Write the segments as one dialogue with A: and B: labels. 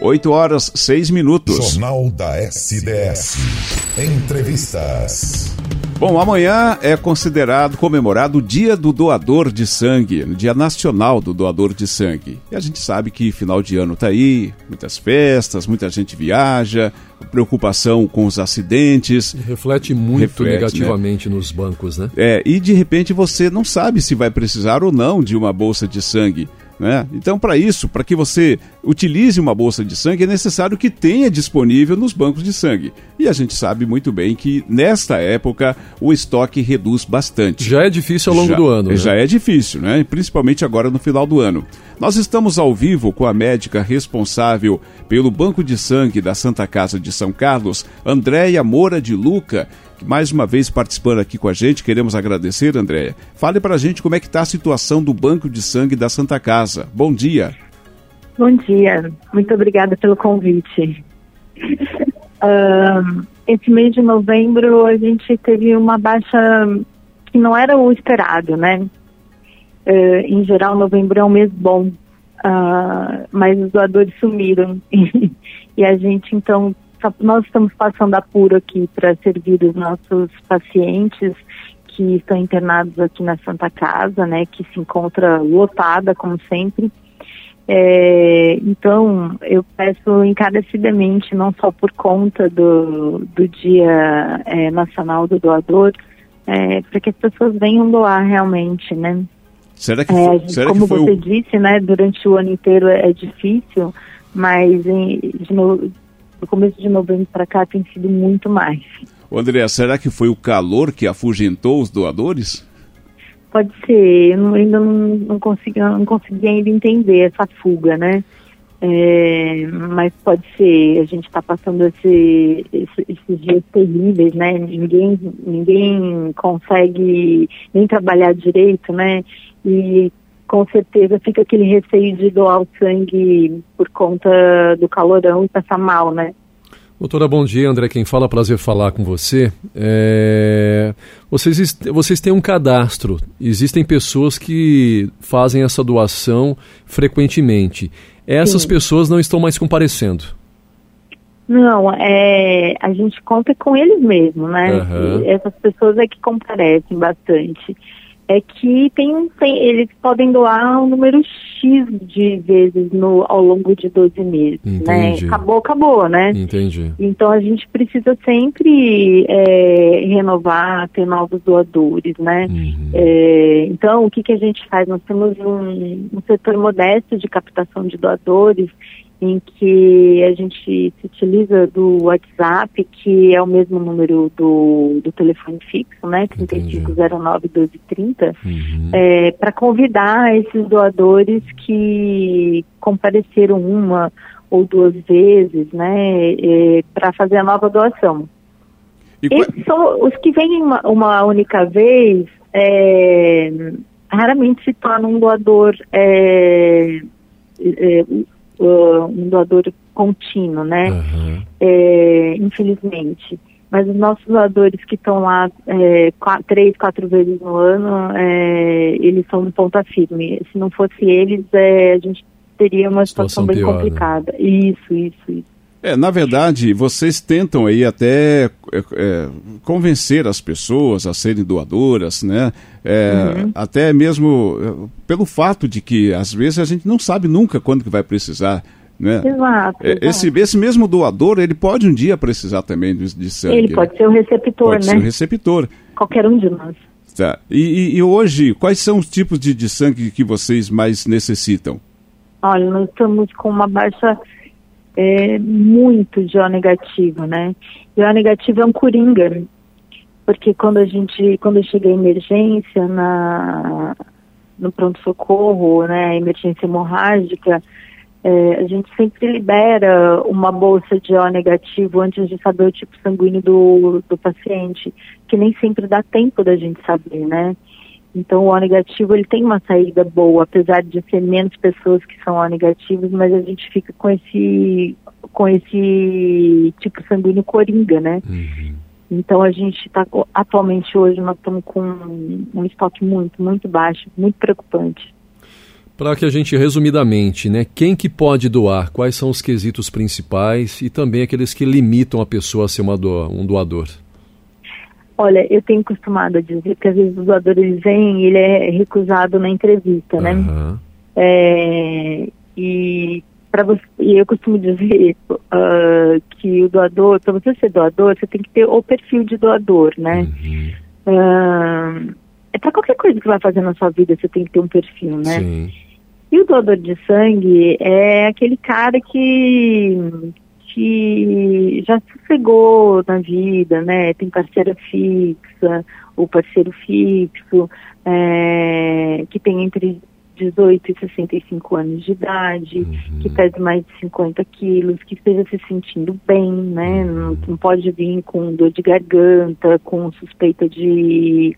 A: 8 horas 6 minutos.
B: Jornal da SDS. Entrevistas.
A: Bom, amanhã é considerado comemorado o Dia do Doador de Sangue, o Dia Nacional do Doador de Sangue. E a gente sabe que final de ano tá aí, muitas festas, muita gente viaja, preocupação com os acidentes.
C: E reflete muito reflete, né? negativamente né? nos bancos, né?
A: É, e de repente você não sabe se vai precisar ou não de uma bolsa de sangue. Né? Então, para isso, para que você utilize uma bolsa de sangue, é necessário que tenha disponível nos bancos de sangue. E a gente sabe muito bem que nesta época o estoque reduz bastante.
C: Já é difícil ao longo
A: já,
C: do ano. Né?
A: Já é difícil, né? principalmente agora no final do ano. Nós estamos ao vivo com a médica responsável pelo Banco de Sangue da Santa Casa de São Carlos, Andréia Moura de Luca, mais uma vez participando aqui com a gente. Queremos agradecer, Andréia. Fale para a gente como é que está a situação do Banco de Sangue da Santa Casa. Bom dia.
D: Bom dia. Muito obrigada pelo convite. Uh, esse mês de novembro a gente teve uma baixa que não era o esperado, né? Uh, em geral, novembro é um mês bom, uh, mas os doadores sumiram. e a gente então nós estamos passando apuro aqui para servir os nossos pacientes que estão internados aqui na Santa Casa, né, que se encontra lotada, como sempre. É, então, eu peço encarecidamente, não só por conta do, do Dia é, Nacional do Doador, é, para que as pessoas venham doar realmente, né?
A: Será que, é, foi, será
D: como
A: que foi
D: você o... disse, né, durante o ano inteiro é, é difícil, mas em, de, do começo de novembro para cá tem sido muito mais.
A: André, será que foi o calor que afugentou os doadores?
D: Pode ser, eu ainda não, não, consegui, não consegui ainda entender essa fuga, né? É, mas pode ser, a gente está passando esse, esse, esses dias terríveis, né? Ninguém, ninguém consegue nem trabalhar direito, né? E com certeza fica aquele receio de doar o sangue por conta do calorão e passar mal, né?
C: Doutora, bom dia. André, quem fala, prazer falar com você. É... Vocês, vocês têm um cadastro. Existem pessoas que fazem essa doação frequentemente. Essas Sim. pessoas não estão mais comparecendo.
D: Não, é, a gente conta com eles mesmo, né? Uhum. Essas pessoas é que comparecem bastante é que tem, tem, eles podem doar um número X de vezes no, ao longo de 12 meses, né? Entendi. né? Acabou, acabou, né?
C: Entendi.
D: Então a gente precisa sempre é, renovar, ter novos doadores, né? Uhum. É, então o que, que a gente faz? Nós temos um, um setor modesto de captação de doadores em que a gente se utiliza do WhatsApp, que é o mesmo número do, do telefone fixo, né, 3509-1230, uhum. é, para convidar esses doadores que compareceram uma ou duas vezes, né, é, para fazer a nova doação. E Esses são os que vêm uma, uma única vez, é, raramente se tornam um doador é, é, uh, um doador contínuo, né? Uhum. É, infelizmente. Mas os nossos doadores que estão lá é, quatro, três, quatro vezes no ano, é, eles são um ponta firme. Se não fosse eles, é, a gente teria uma situação, situação bem pior, né? complicada. Né? Isso, isso, isso.
A: É, na verdade, vocês tentam aí até é, é, convencer as pessoas a serem doadoras, né? É, uhum. Até mesmo é, pelo fato de que às vezes a gente não sabe nunca quando que vai precisar. Né?
D: Exato,
A: é, exato. Esse, esse mesmo doador, ele pode um dia precisar também de, de sangue.
D: Ele pode ser o receptor,
A: pode
D: né?
A: Ser o receptor.
D: Qualquer um de nós.
A: Tá. E, e, e hoje, quais são os tipos de, de sangue que vocês mais necessitam?
D: Olha, nós estamos com uma baixa é, muito de O negativo, né? E O negativo é um coringa, porque quando a gente, quando chega a emergência na, no pronto-socorro, né, emergência hemorrágica, é, a gente sempre libera uma bolsa de O negativo antes de saber o tipo sanguíneo do, do paciente, que nem sempre dá tempo da gente saber, né? Então o O negativo ele tem uma saída boa, apesar de ser menos pessoas que são O negativos, mas a gente fica com esse com esse tipo sanguíneo coringa, né? Uhum. Então a gente está atualmente hoje nós estamos com um estoque muito muito baixo, muito preocupante.
C: Para que a gente, resumidamente, né, quem que pode doar, quais são os quesitos principais e também aqueles que limitam a pessoa a ser uma um doador?
D: Olha, eu tenho costumado a dizer que às vezes o doador ele vem e ele é recusado na entrevista, né?
C: Aham.
D: É, e para você, e eu costumo dizer ah, que o doador, para você ser doador, você tem que ter o perfil de doador, né?
C: Uhum.
D: Ah, é para qualquer coisa que vai fazer na sua vida, você tem que ter um perfil, né?
C: Sim.
D: E o doador de sangue é aquele cara que, que já sossegou na vida, né? Tem parceira fixa, ou parceiro fixo, é, que tem entre 18 e 65 anos de idade,
C: Uhum.
D: que pesa mais de 50 quilos, que esteja se sentindo bem, né? Não, não pode vir com dor de garganta, com suspeita de,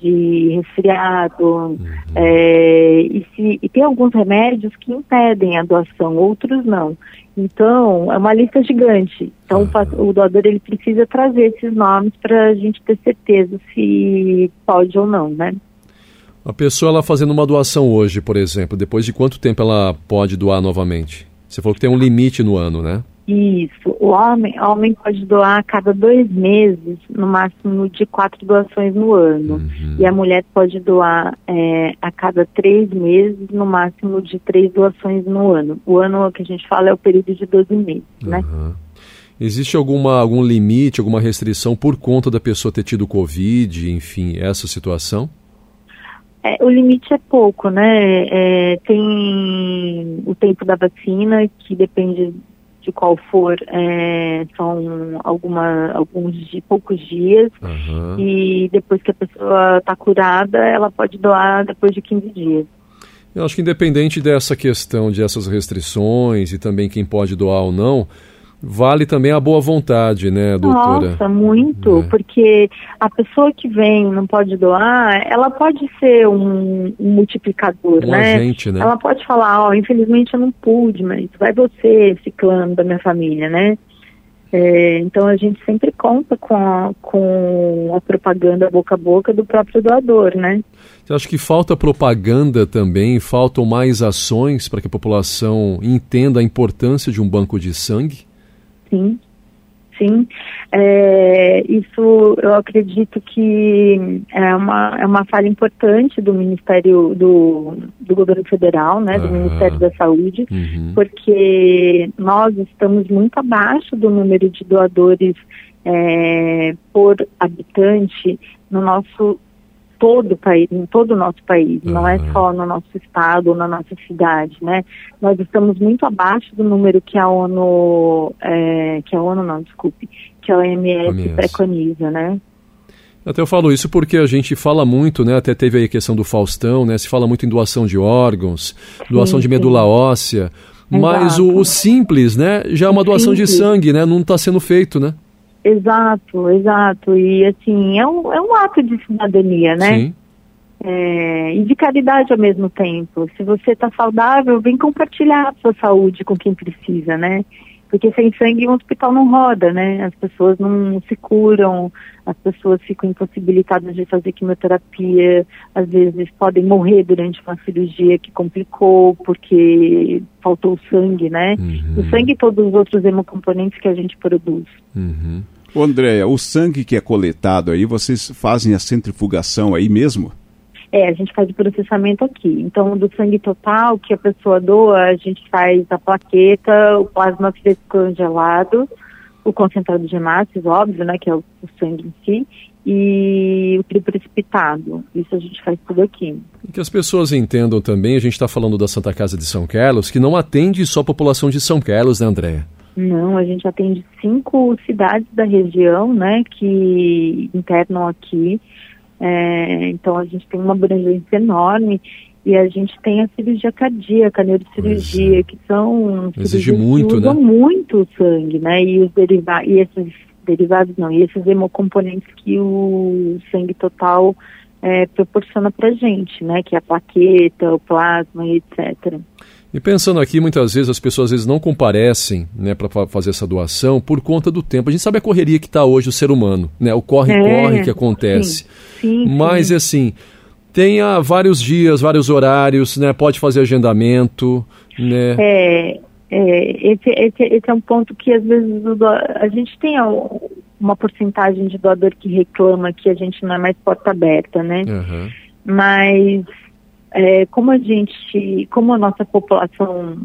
D: de resfriado. É, e, se, e tem alguns remédios que impedem a doação, outros não. Então, é uma lista gigante. Então, o pa- o doador ele precisa trazer esses nomes para a gente ter certeza se pode ou não, né?
C: A pessoa ela fazendo uma doação hoje, por exemplo, depois de quanto tempo ela pode doar novamente? Você falou que tem um limite no ano, né?
D: Isso. O homem, o homem pode doar a cada dois meses, no máximo de quatro doações no ano.
C: Uhum.
D: E a mulher pode doar é, a cada três meses, no máximo de três doações no ano. O ano que a gente fala é o período de 12 meses, né?
C: Existe alguma, algum limite, alguma restrição por conta da pessoa ter tido Covid, enfim, essa situação?
D: É, o limite é pouco, né? É, tem o tempo da vacina, que depende de qual for, é, são alguma, alguns poucos dias.
C: Aham.
D: E depois que a pessoa está curada, ela pode doar depois de 15 dias.
C: Eu acho que independente dessa questão, de essas restrições e também quem pode doar ou não, vale também a boa vontade, né, doutora?
D: Nossa, muito,
C: É.
D: porque a pessoa que vem não pode doar, ela pode ser um, um multiplicador,
C: Um
D: né?
C: agente, né?
D: Ela pode falar, ó, infelizmente eu não pude, mas vai você, ciclano da minha família, né? É, então a gente sempre conta com a, com a propaganda boca a boca do próprio doador, né?
C: Você acha que falta propaganda também, faltam mais ações para que a população entenda a importância de um banco de sangue?
D: Sim, sim. É, isso eu acredito que é uma, é uma falha importante do Ministério do, do Governo Federal, né, do. Ministério da Saúde,
C: Uhum.
D: porque nós estamos muito abaixo do número de doadores é, por habitante no nosso todo o país, em todo o nosso país, não é
C: Aham.
D: só no nosso estado ou na nossa cidade, né? Nós estamos muito abaixo do número que a ONU, é, que a ONU não, desculpe, que a OMS,
C: OMS.
D: preconiza, né?
C: Até eu falo isso porque a gente fala muito, né? Até teve aí a questão do Faustão, né? Se fala muito em doação de órgãos, doação de
D: sim.
C: medula óssea. Mas o, o simples, né? Já é uma doação de
D: Simples.
C: sangue, né? Não está sendo feito, né?
D: Exato, exato. E assim, é um, é um ato de cidadania, né?
C: Sim.
D: É, e de caridade ao mesmo tempo. Se você está saudável, vem compartilhar a sua saúde com quem precisa, né? Porque sem sangue um hospital não roda, né? As pessoas não se curam, as pessoas ficam impossibilitadas de fazer quimioterapia, às vezes podem morrer durante uma cirurgia que complicou porque faltou sangue, né?
C: Uhum.
D: O sangue e todos os outros hemocomponentes que a gente produz.
C: Uhum.
A: Ô, Andréia, o sangue que é coletado aí, vocês fazem a centrifugação aí mesmo?
D: É, a gente faz o processamento aqui. Então, do sangue total que a pessoa doa, a gente faz a plaqueta, o plasma fresco congelado, o concentrado de hemácias, óbvio, né, que é o, o sangue em si, e o trio precipitado. Isso a gente faz tudo aqui.
C: E que as pessoas entendam também, a gente está falando da Santa Casa de São Carlos, que não atende só a população de São Carlos, né, Andréia?
D: Não, a gente atende cinco cidades da região, né, que internam aqui. É, então a gente tem uma abrangência enorme e a gente tem a cirurgia cardíaca, a neurocirurgia,
C: é.
D: que são
C: Exige muito, né?
D: muito sangue, né? E os derivados, e esses derivados não, e esses hemocomponentes que o sangue total é, proporciona pra gente, né? Que é a plaqueta, o plasma e etc.
C: E pensando aqui, muitas vezes as pessoas às vezes não comparecem né, para fazer essa doação por conta do tempo. A gente sabe a correria que está hoje o ser humano, né? o corre-corre
D: É,
C: que acontece.
D: Sim,
C: Mas,
D: sim.
C: assim, tenha vários dias, vários horários, né? Pode fazer agendamento, né?
D: É, é esse, esse, esse, é um ponto que às vezes a gente tem uma porcentagem de doador que reclama que a gente não é mais porta aberta, né? Uhum. Mas é, como a gente, como a nossa população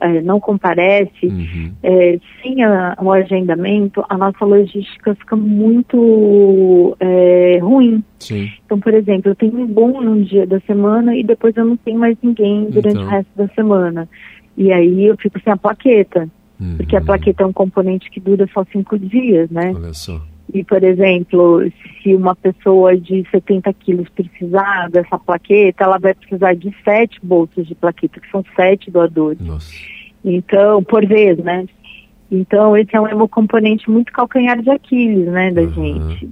D: é, não comparece, uhum. é, sem a, o agendamento, a nossa logística fica muito é, ruim. Sim. Então, por exemplo, eu tenho um bom num dia da semana e depois eu não tenho mais ninguém durante então. o resto da semana. E aí eu fico sem a plaqueta, uhum. porque a plaqueta é um componente que dura só cinco dias, né? Olha só. E, por exemplo, se uma pessoa de 70 quilos precisar dessa plaqueta, ela vai precisar de sete bolsas de plaqueta, que são sete doadores. Nossa. Então, por vez, né? Então, esse é um hemocomponente muito calcanhar de Aquiles, né, da uhum. gente.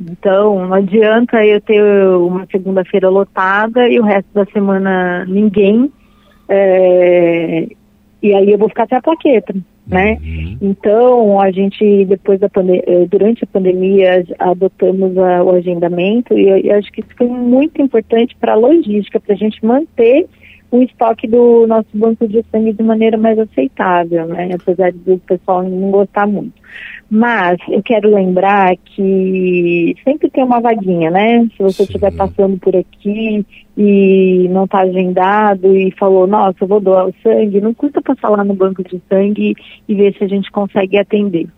D: Então, não adianta eu ter uma segunda-feira lotada e o resto da semana ninguém. É, e aí eu vou ficar sem a plaqueta né? Uhum. Então, a gente, depois da eh, durante a pandemia, adotamos a, o agendamento e eu, acho que isso foi muito importante para a logística, para a gente manter o estoque do nosso banco de sangue de maneira mais aceitável, né? Apesar do pessoal não gostar muito. Mas eu quero lembrar que sempre tem uma vaguinha, né? Se você estiver passando por aqui e não está agendado e falou, nossa, eu vou doar o sangue, não custa passar lá no banco de sangue e ver se a gente consegue atender.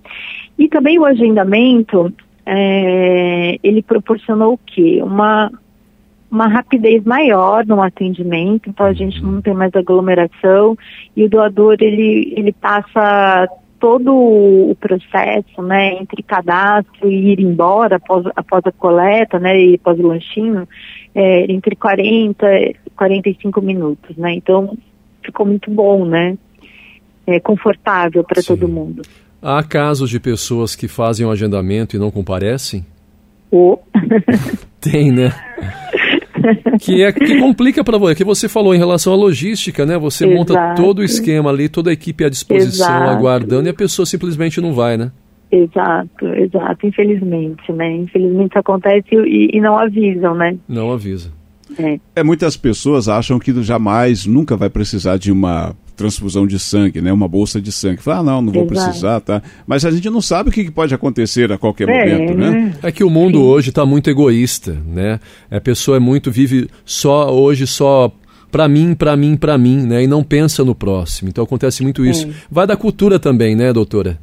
D: E também o agendamento, é, ele proporcionou o quê? Uma, uma rapidez maior no atendimento, então a gente não tem mais aglomeração e o doador ele, ele passa todo o processo, né, entre cadastro e ir embora após, após a coleta, né, e após o lanchinho, é, entre 40 e 45 minutos, né, então ficou muito bom, né, é confortável para todo mundo.
C: Há casos de pessoas que fazem o agendamento e não comparecem?
D: Oh.
C: Tem, né? que é que complica para você, que você falou em relação à logística, né? Você Exato. monta todo o esquema ali, toda a equipe à disposição, Exato. aguardando, e a pessoa simplesmente não vai, né?
D: Exato, exato, infelizmente, né? Infelizmente isso acontece e, e não avisam, né?
C: Não avisa.
A: É. é. muitas pessoas acham que jamais, nunca vai precisar de uma transfusão de sangue, né? Uma bolsa de sangue. Fala, ah, não, não vou Exato. precisar, tá? Mas a gente não sabe o que pode acontecer a qualquer é, momento, né?
C: É que o mundo Sim. hoje está muito egoísta, né? A pessoa é muito vive só hoje só para mim, para mim, para mim, né? E não pensa no próximo. Então acontece muito isso. É. Vai da cultura também, né, doutora?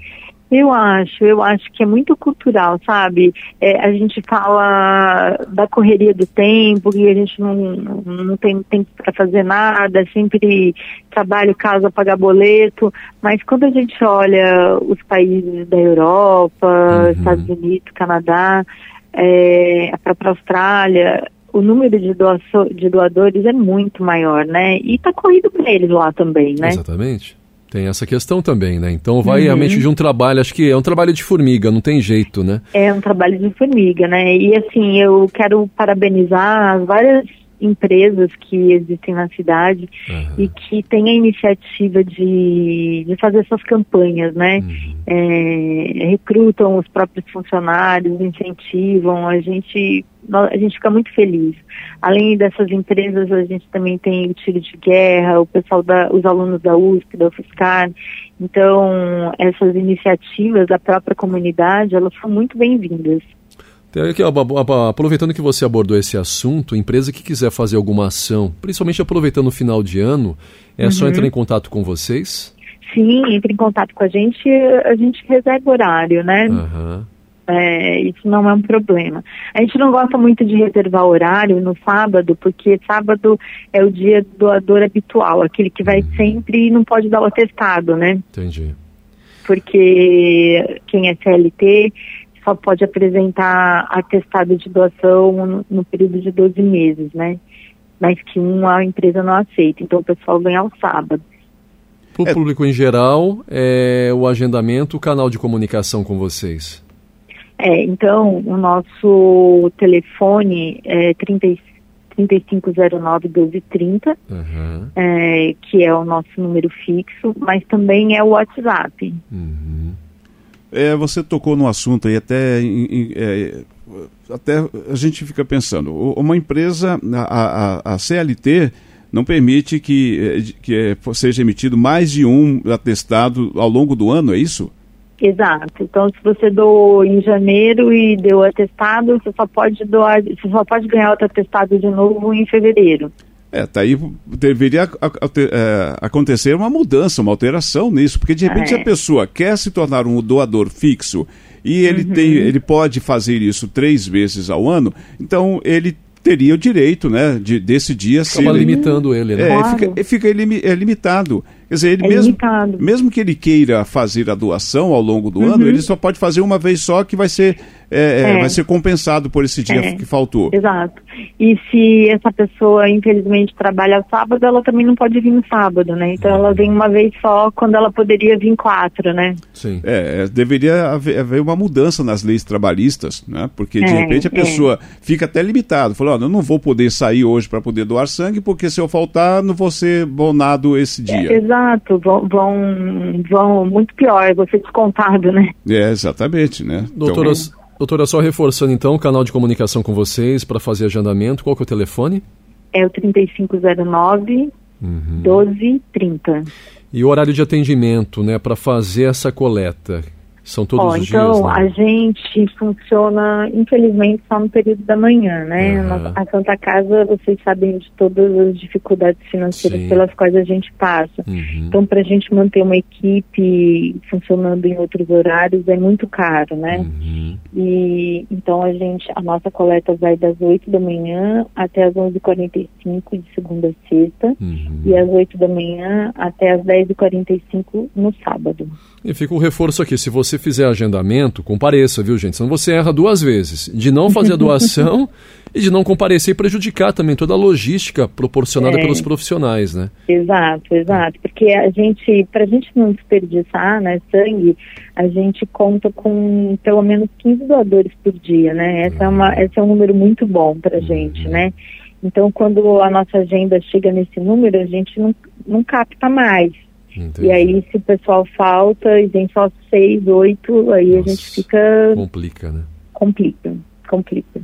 D: Eu acho, eu acho que é muito cultural, sabe? É, a gente fala da correria do tempo, que a gente não, não tem tempo para fazer nada, sempre trabalho, casa, pagar boleto, mas quando a gente olha os países da Europa, uhum. Estados Unidos, Canadá, é, a própria Austrália, o número de, doaço, de doadores é muito maior, né? E está corrido para eles lá também, né?
C: Exatamente. Tem essa questão também, né? Então vai uhum. realmente de um trabalho, acho que é um trabalho de formiga, não tem jeito, né?
D: É um trabalho de formiga, né? E assim, eu quero parabenizar as várias empresas que existem na cidade uhum. e que têm a iniciativa de, de fazer essas campanhas, né? Uhum. É, recrutam os próprios funcionários, incentivam, a gente, a gente fica muito feliz. Além dessas empresas, a gente também tem o tiro de guerra, o pessoal da, os alunos da USP, da UFSCar. Então, essas iniciativas da própria comunidade, elas são muito bem-vindas.
C: Aqui, aproveitando que você abordou esse assunto, empresa que quiser fazer alguma ação, principalmente aproveitando o final de ano, é uhum. só entrar em contato com vocês?
D: Sim, entre em contato com a gente, a gente reserva horário, né? Uhum. É, isso não é um problema. A gente não gosta muito de reservar horário no sábado, porque sábado é o dia doador habitual, aquele que vai uhum. sempre e não pode dar o atestado, né?
C: Entendi.
D: Porque quem é CLT só pode apresentar atestado de doação no, no período de 12 meses, né? Mas que uma empresa não aceita, então o pessoal vem ao sábado.
C: Para o é. público em geral, é o agendamento, o canal de comunicação com vocês?
D: É, então, o nosso telefone é 3509-1230, uhum. é, que é o nosso número fixo, mas também é o WhatsApp.
A: Uhum. É, você tocou no assunto aí, até é, até a gente fica pensando, uma empresa, a, a, a CLT não permite que, que seja emitido mais de um atestado ao longo do ano, é isso?
D: Exato. Então, se você doou em janeiro e deu atestado, você só pode doar, você só pode ganhar outro atestado de novo em fevereiro.
A: É, tá aí deveria é, acontecer uma mudança, uma alteração nisso, porque de repente é. a pessoa quer se tornar um doador fixo e ele uhum. tem, ele pode fazer isso três vezes ao ano, então ele teria o direito, né, de desse dia
C: ser limitando ele, né?
A: É, claro. fica, fica é limitado. Quer dizer, ele é mesmo, mesmo que ele queira fazer a doação ao longo do uhum. ano, ele só pode fazer uma vez só que vai ser, é, é. é. vai ser compensado por esse dia é. que faltou.
D: Exato. E se essa pessoa, infelizmente, trabalha sábado, ela também não pode vir no sábado, né? Então ela vem uma vez só quando ela poderia vir quatro, né?
A: Sim. É, deveria haver, haver uma mudança nas leis trabalhistas, né? Porque de repente a pessoa fica até limitada. Falou, oh, eu não vou poder sair hoje para poder doar sangue, porque se eu faltar, não vou ser bonado esse dia.
D: exato Exato, vão, vão, vão muito pior, vou ser descontado, né?
A: É, exatamente, né?
C: Doutora, então... doutora, só reforçando então o canal de comunicação com vocês para fazer agendamento, qual que é o telefone?
D: É o 3509 uhum. 1230.
C: E o horário de atendimento, né, para fazer essa coleta? São todos
D: Ó,
C: os
D: então,
C: dias,
D: Então, né? a gente funciona, infelizmente, só no período da manhã, né? Uhum. A Santa Casa, vocês sabem de todas as dificuldades financeiras Sim. pelas quais a gente passa. Uhum. Então, para a gente manter uma equipe funcionando em outros horários é muito caro, né? Uhum. E então a gente, a nossa coleta vai das 8 da manhã até as 11h45 de segunda a sexta uhum. e às 8 da manhã até as 10h45 no sábado.
C: E fica o reforço aqui, se você fizer agendamento, compareça, viu, gente? Senão você erra duas vezes. De não fazer a doação e de não comparecer e prejudicar também toda a logística proporcionada é. pelos profissionais, né?
D: Exato, exato. Porque a gente, para a gente não desperdiçar né, sangue, a gente conta com pelo menos 15 doadores por dia, né? Essa, uhum. é, uma, uhum. esse é um número muito bom para a uhum. gente, né? Então, quando a nossa agenda chega nesse número, a gente não, não capta mais. Entendi. E aí, se o pessoal falta e vem só seis, oito, aí Nossa, a gente fica.
C: Complica, né?
D: Complica, complica.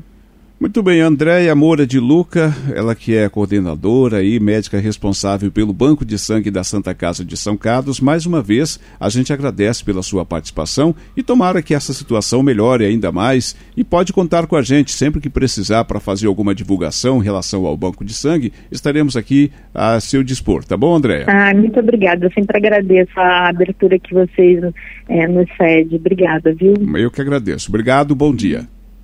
A: Muito bem, Andréia Moura de Luca, ela que é coordenadora e médica responsável pelo Banco de Sangue da Santa Casa de São Carlos, mais uma vez a gente agradece pela sua participação e tomara que essa situação melhore ainda mais e pode contar com a gente sempre que precisar para fazer alguma divulgação em relação ao Banco de Sangue, estaremos aqui a seu dispor, tá bom, Andréia?
D: Ah, muito obrigada, eu sempre agradeço a abertura que vocês é, nos cedem, obrigada, viu?
A: Eu que agradeço, obrigado, bom dia.